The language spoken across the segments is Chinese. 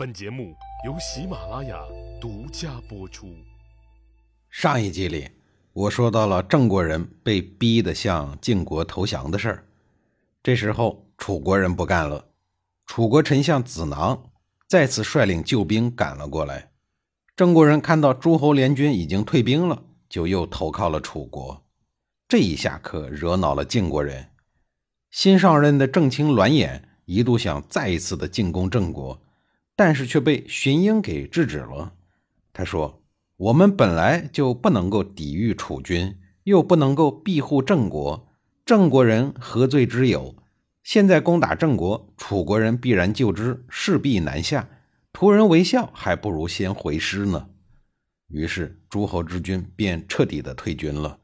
本节目由喜马拉雅独家播出。上一集里，我说到了郑国人被逼得向晋国投降的事儿。这时候，楚国人不干了，楚国丞相子囊再次率领救兵赶了过来。郑国人看到诸侯联军已经退兵了，就又投靠了楚国。这一下可惹恼了晋国人。新上任的郑卿栾衍一度想再一次的进攻郑国。但是却被荀英给制止了。他说：“我们本来就不能够抵御楚军，又不能够庇护郑国，郑国人何罪之有？现在攻打郑国，楚国人必然救之，势必南下。图人为笑，还不如先回师呢。”于是诸侯之军便彻底的退军了。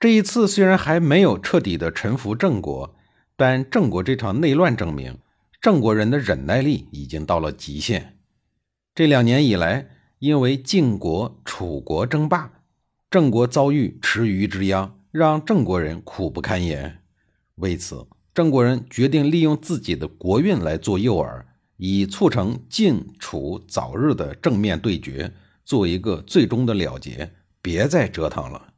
这一次虽然还没有彻底的臣服郑国，但郑国这场内乱证明。郑国人的忍耐力已经到了极限。这两年以来，因为晋国、楚国争霸，郑国遭遇池鱼之殃，让郑国人苦不堪言。为此，郑国人决定利用自己的国运来做诱饵，以促成晋楚早日的正面对决，做一个最终的了结，别再折腾了。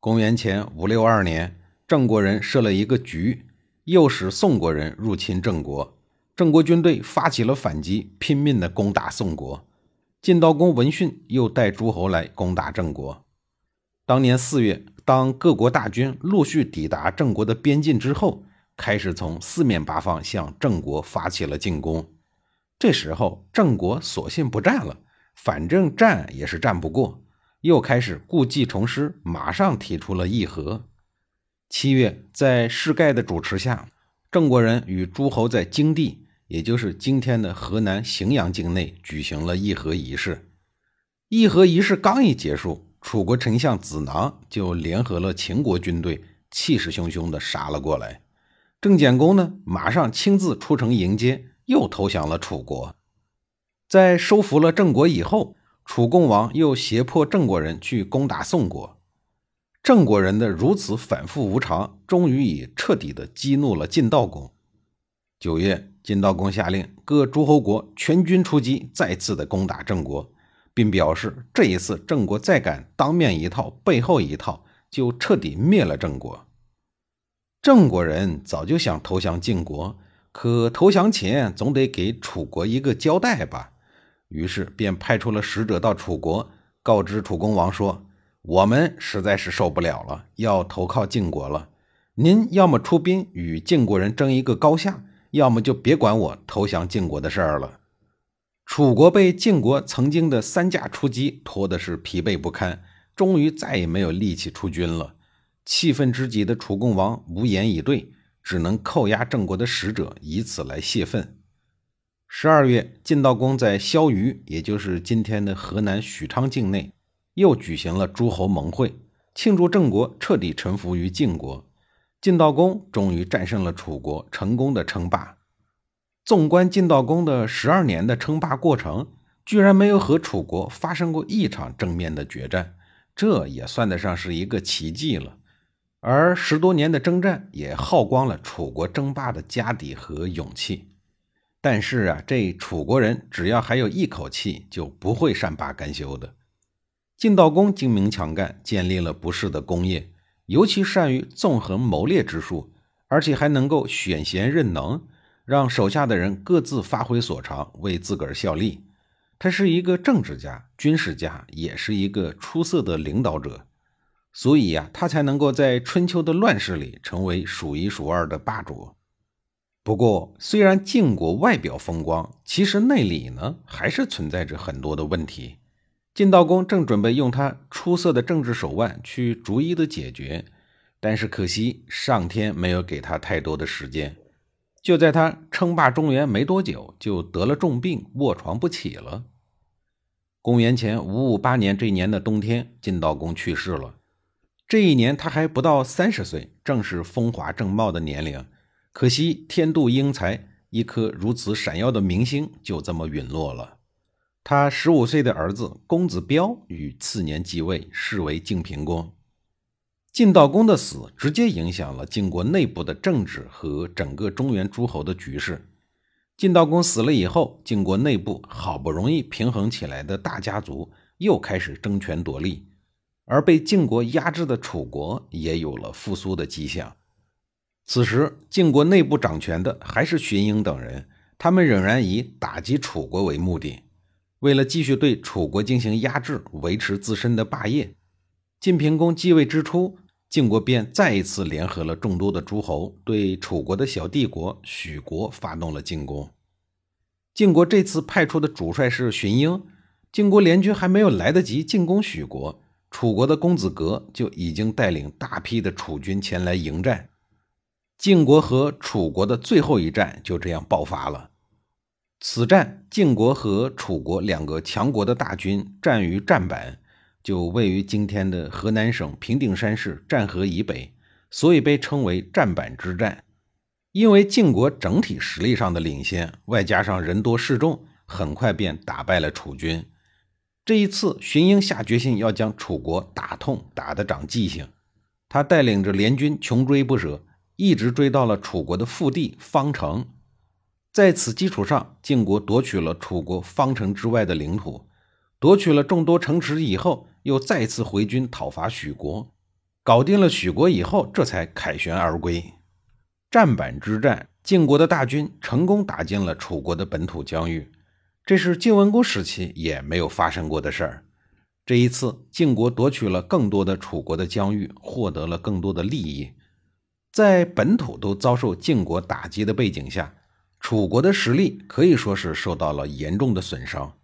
公元前五六二年，郑国人设了一个局。诱使宋国人入侵郑国，郑国军队发起了反击，拼命的攻打宋国。晋悼公闻讯，又带诸侯来攻打郑国。当年四月，当各国大军陆续抵达郑国的边境之后，开始从四面八方向郑国发起了进攻。这时候，郑国索性不战了，反正战也是战不过，又开始故技重施，马上提出了议和。七月，在世盖的主持下，郑国人与诸侯在京地，也就是今天的河南荥阳境内举行了议和仪式。议和仪式刚一结束，楚国丞相子囊就联合了秦国军队，气势汹汹地杀了过来。郑简公呢，马上亲自出城迎接，又投降了楚国。在收服了郑国以后，楚共王又胁迫郑国人去攻打宋国。郑国人的如此反复无常，终于以彻底的激怒了晋悼公。九月，晋悼公下令各诸侯国全军出击，再次的攻打郑国，并表示这一次郑国再敢当面一套背后一套，就彻底灭了郑国。郑国人早就想投降晋国，可投降前总得给楚国一个交代吧，于是便派出了使者到楚国，告知楚公王说。我们实在是受不了了，要投靠晋国了。您要么出兵与晋国人争一个高下，要么就别管我投降晋国的事儿了。楚国被晋国曾经的三驾出击拖的是疲惫不堪，终于再也没有力气出军了。气愤之极的楚共王无言以对，只能扣押郑国的使者，以此来泄愤。十二月，晋悼公在萧虞，也就是今天的河南许昌境内。又举行了诸侯盟会，庆祝郑国彻底臣服于晋国。晋悼公终于战胜了楚国，成功的称霸。纵观晋悼公的十二年的称霸过程，居然没有和楚国发生过一场正面的决战，这也算得上是一个奇迹了。而十多年的征战也耗光了楚国争霸的家底和勇气。但是啊，这楚国人只要还有一口气，就不会善罢甘休的。晋悼公精明强干，建立了不世的功业，尤其善于纵横谋略之术，而且还能够选贤任能，让手下的人各自发挥所长，为自个儿效力。他是一个政治家、军事家，也是一个出色的领导者，所以呀，他才能够在春秋的乱世里成为数一数二的霸主。不过，虽然晋国外表风光，其实内里呢，还是存在着很多的问题。晋悼公正准备用他出色的政治手腕去逐一的解决，但是可惜上天没有给他太多的时间。就在他称霸中原没多久，就得了重病，卧床不起了。公元前五五八年这年的冬天，晋悼公去世了。这一年他还不到三十岁，正是风华正茂的年龄。可惜天妒英才，一颗如此闪耀的明星就这么陨落了。他十五岁的儿子公子彪于次年继位，是为晋平公。晋悼公的死直接影响了晋国内部的政治和整个中原诸侯的局势。晋悼公死了以后，晋国内部好不容易平衡起来的大家族又开始争权夺利，而被晋国压制的楚国也有了复苏的迹象。此时，晋国内部掌权的还是荀盈等人，他们仍然以打击楚国为目的。为了继续对楚国进行压制，维持自身的霸业，晋平公继位之初，晋国便再一次联合了众多的诸侯，对楚国的小帝国许国发动了进攻。晋国这次派出的主帅是荀英，晋国联军还没有来得及进攻许国，楚国的公子革就已经带领大批的楚军前来迎战。晋国和楚国的最后一战就这样爆发了。此战，晋国和楚国两个强国的大军战于战板，就位于今天的河南省平顶山市战河以北，所以被称为战板之战。因为晋国整体实力上的领先，外加上人多势众，很快便打败了楚军。这一次，荀英下决心要将楚国打痛，打得长记性。他带领着联军穷追不舍，一直追到了楚国的腹地方城。在此基础上，晋国夺取了楚国方城之外的领土，夺取了众多城池以后，又再次回军讨伐许国，搞定了许国以后，这才凯旋而归。战板之战，晋国的大军成功打进了楚国的本土疆域，这是晋文公时期也没有发生过的事儿。这一次，晋国夺取了更多的楚国的疆域，获得了更多的利益，在本土都遭受晋国打击的背景下。楚国的实力可以说是受到了严重的损伤，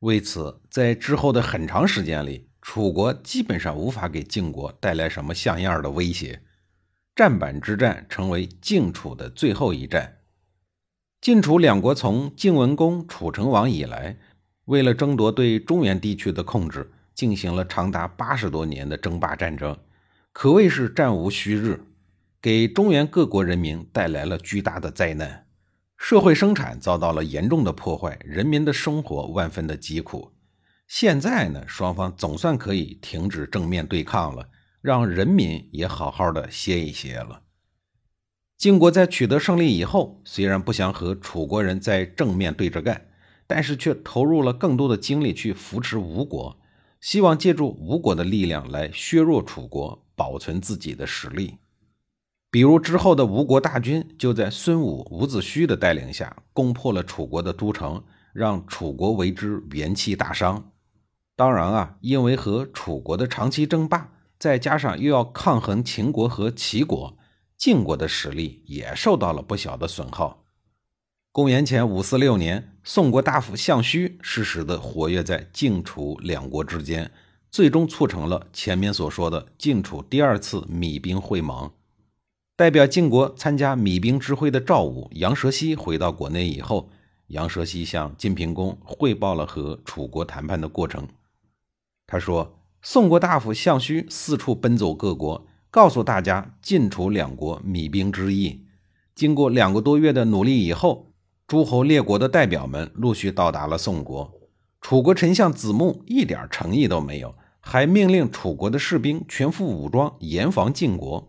为此，在之后的很长时间里，楚国基本上无法给晋国带来什么像样的威胁。战板之战成为晋楚的最后一战。晋楚两国从晋文公、楚成王以来，为了争夺对中原地区的控制，进行了长达八十多年的争霸战争，可谓是战无虚日，给中原各国人民带来了巨大的灾难。社会生产遭到了严重的破坏，人民的生活万分的疾苦。现在呢，双方总算可以停止正面对抗了，让人民也好好的歇一歇了。晋国在取得胜利以后，虽然不想和楚国人在正面对着干，但是却投入了更多的精力去扶持吴国，希望借助吴国的力量来削弱楚国，保存自己的实力。比如之后的吴国大军就在孙武、伍子胥的带领下攻破了楚国的都城，让楚国为之元气大伤。当然啊，因为和楚国的长期争霸，再加上又要抗衡秦国和齐国，晋国的实力也受到了不小的损耗。公元前五四六年，宋国大夫项须适时的活跃在晋楚两国之间，最终促成了前面所说的晋楚第二次米兵会盟。代表晋国参加米兵之会的赵武、杨蛇溪回到国内以后，杨蛇溪向晋平公汇报了和楚国谈判的过程。他说：“宋国大夫项须四处奔走各国，告诉大家晋楚两国米兵之意。经过两个多月的努力以后，诸侯列国的代表们陆续到达了宋国。楚国丞相子木一点诚意都没有，还命令楚国的士兵全副武装，严防晋国。”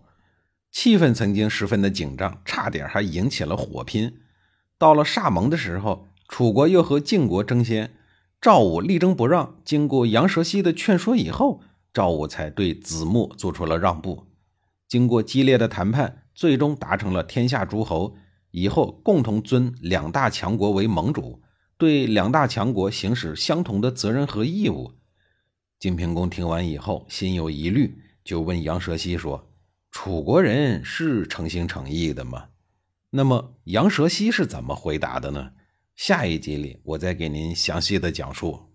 气氛曾经十分的紧张，差点还引起了火拼。到了歃盟的时候，楚国又和晋国争先，赵武力争不让。经过杨蛇溪的劝说以后，赵武才对子木做出了让步。经过激烈的谈判，最终达成了天下诸侯以后共同尊两大强国为盟主，对两大强国行使相同的责任和义务。晋平公听完以后，心有疑虑，就问杨蛇溪说。楚国人是诚心诚意的吗？那么杨蛇溪是怎么回答的呢？下一集里我再给您详细的讲述。